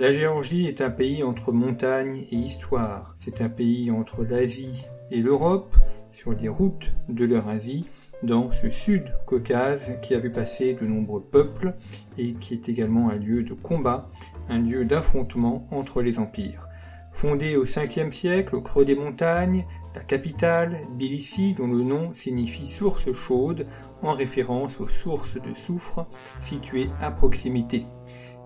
La Géorgie est un pays entre montagne et histoire. C'est un pays entre l'Asie et l'Europe, sur les routes de l'Eurasie, dans ce sud-Caucase qui a vu passer de nombreux peuples et qui est également un lieu de combat, un lieu d'affrontement entre les empires. Fondée au 5e siècle au creux des montagnes, la capitale, Tbilissi, dont le nom signifie source chaude, en référence aux sources de soufre situées à proximité.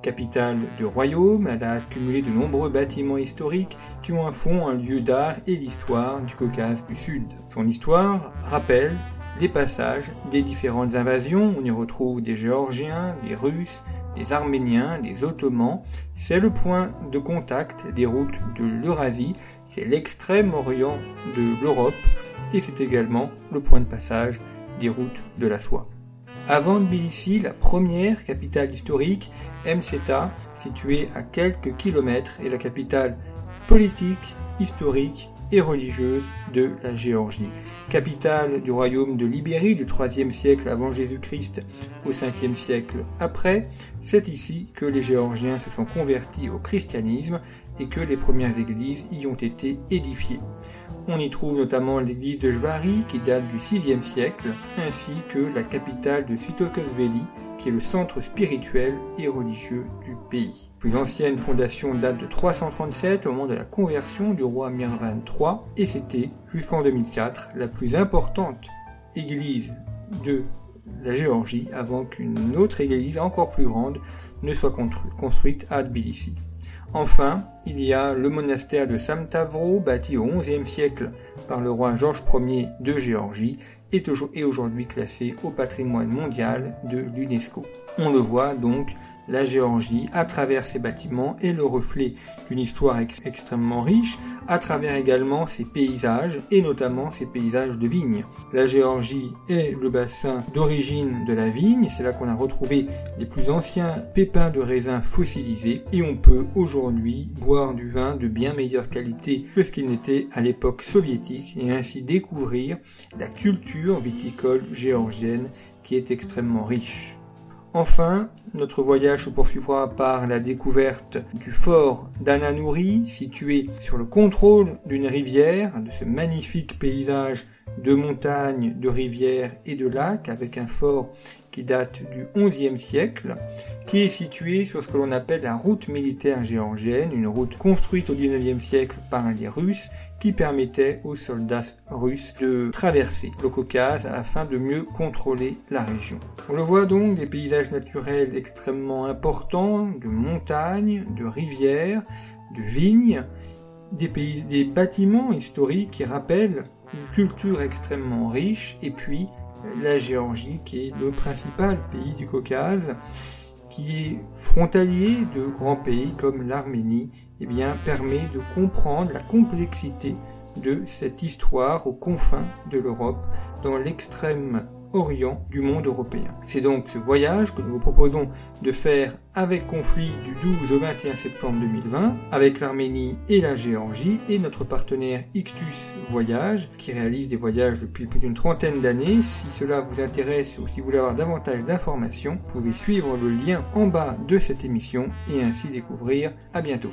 Capitale de royaume, elle a accumulé de nombreux bâtiments historiques qui ont un fond, un lieu d'art et d'histoire du Caucase du Sud. Son histoire rappelle des passages des différentes invasions. On y retrouve des Géorgiens, des Russes, des Arméniens, des Ottomans. C'est le point de contact des routes de l'Eurasie, c'est l'extrême orient de l'Europe et c'est également le point de passage des routes de la soie. Avant Tbilissi, la première capitale historique, Mseta, située à quelques kilomètres, est la capitale politique, historique et religieuse de la Géorgie. Capitale du royaume de Libérie du IIIe siècle avant Jésus-Christ au 5e siècle après, c'est ici que les Géorgiens se sont convertis au christianisme et que les premières églises y ont été édifiées. On y trouve notamment l'église de Jvari qui date du VIe siècle, ainsi que la capitale de Svitokosveli qui est le centre spirituel et religieux du pays. Plus ancienne fondation date de 337 au moment de la conversion du roi Mirvan III et c'était jusqu'en 2004 la plus importante église de la Géorgie avant qu'une autre église encore plus grande ne soit construite à Tbilissi. Enfin, il y a le monastère de Samtavro, bâti au XIe siècle par le roi Georges Ier de Géorgie, et aujourd'hui classé au patrimoine mondial de l'UNESCO. On le voit donc, la Géorgie, à travers ses bâtiments, est le reflet d'une histoire extrêmement riche, à travers également ses paysages, et notamment ses paysages de vignes. La Géorgie est le bassin d'origine de la vigne, c'est là qu'on a retrouvé les plus anciens pépins de raisin fossilisés, et on peut aujourd'hui boire du vin de bien meilleure qualité que ce qu'il n'était à l'époque soviétique, et ainsi découvrir la culture viticole géorgienne qui est extrêmement riche. Enfin, notre voyage se poursuivra par la découverte du fort d'Ananouri, situé sur le contrôle d'une rivière, de ce magnifique paysage de montagnes, de rivières et de lacs, avec un fort qui date du XIe siècle, qui est situé sur ce que l'on appelle la route militaire géorgienne, une route construite au XIXe siècle par les Russes, qui permettait aux soldats russes de traverser le Caucase afin de mieux contrôler la région. On le voit donc des paysages naturels extrêmement importants, de montagnes, de rivières, de vignes, des, des bâtiments historiques qui rappellent une culture extrêmement riche, et puis la Géorgie, qui est le principal pays du Caucase, qui est frontalier de grands pays comme l'Arménie, eh permet de comprendre la complexité de cette histoire aux confins de l'Europe, dans l'extrême orient du monde européen. C'est donc ce voyage que nous vous proposons de faire avec conflit du 12 au 21 septembre 2020 avec l'Arménie et la Géorgie et notre partenaire Ictus Voyage qui réalise des voyages depuis plus d'une trentaine d'années. Si cela vous intéresse ou si vous voulez avoir davantage d'informations, vous pouvez suivre le lien en bas de cette émission et ainsi découvrir. À bientôt.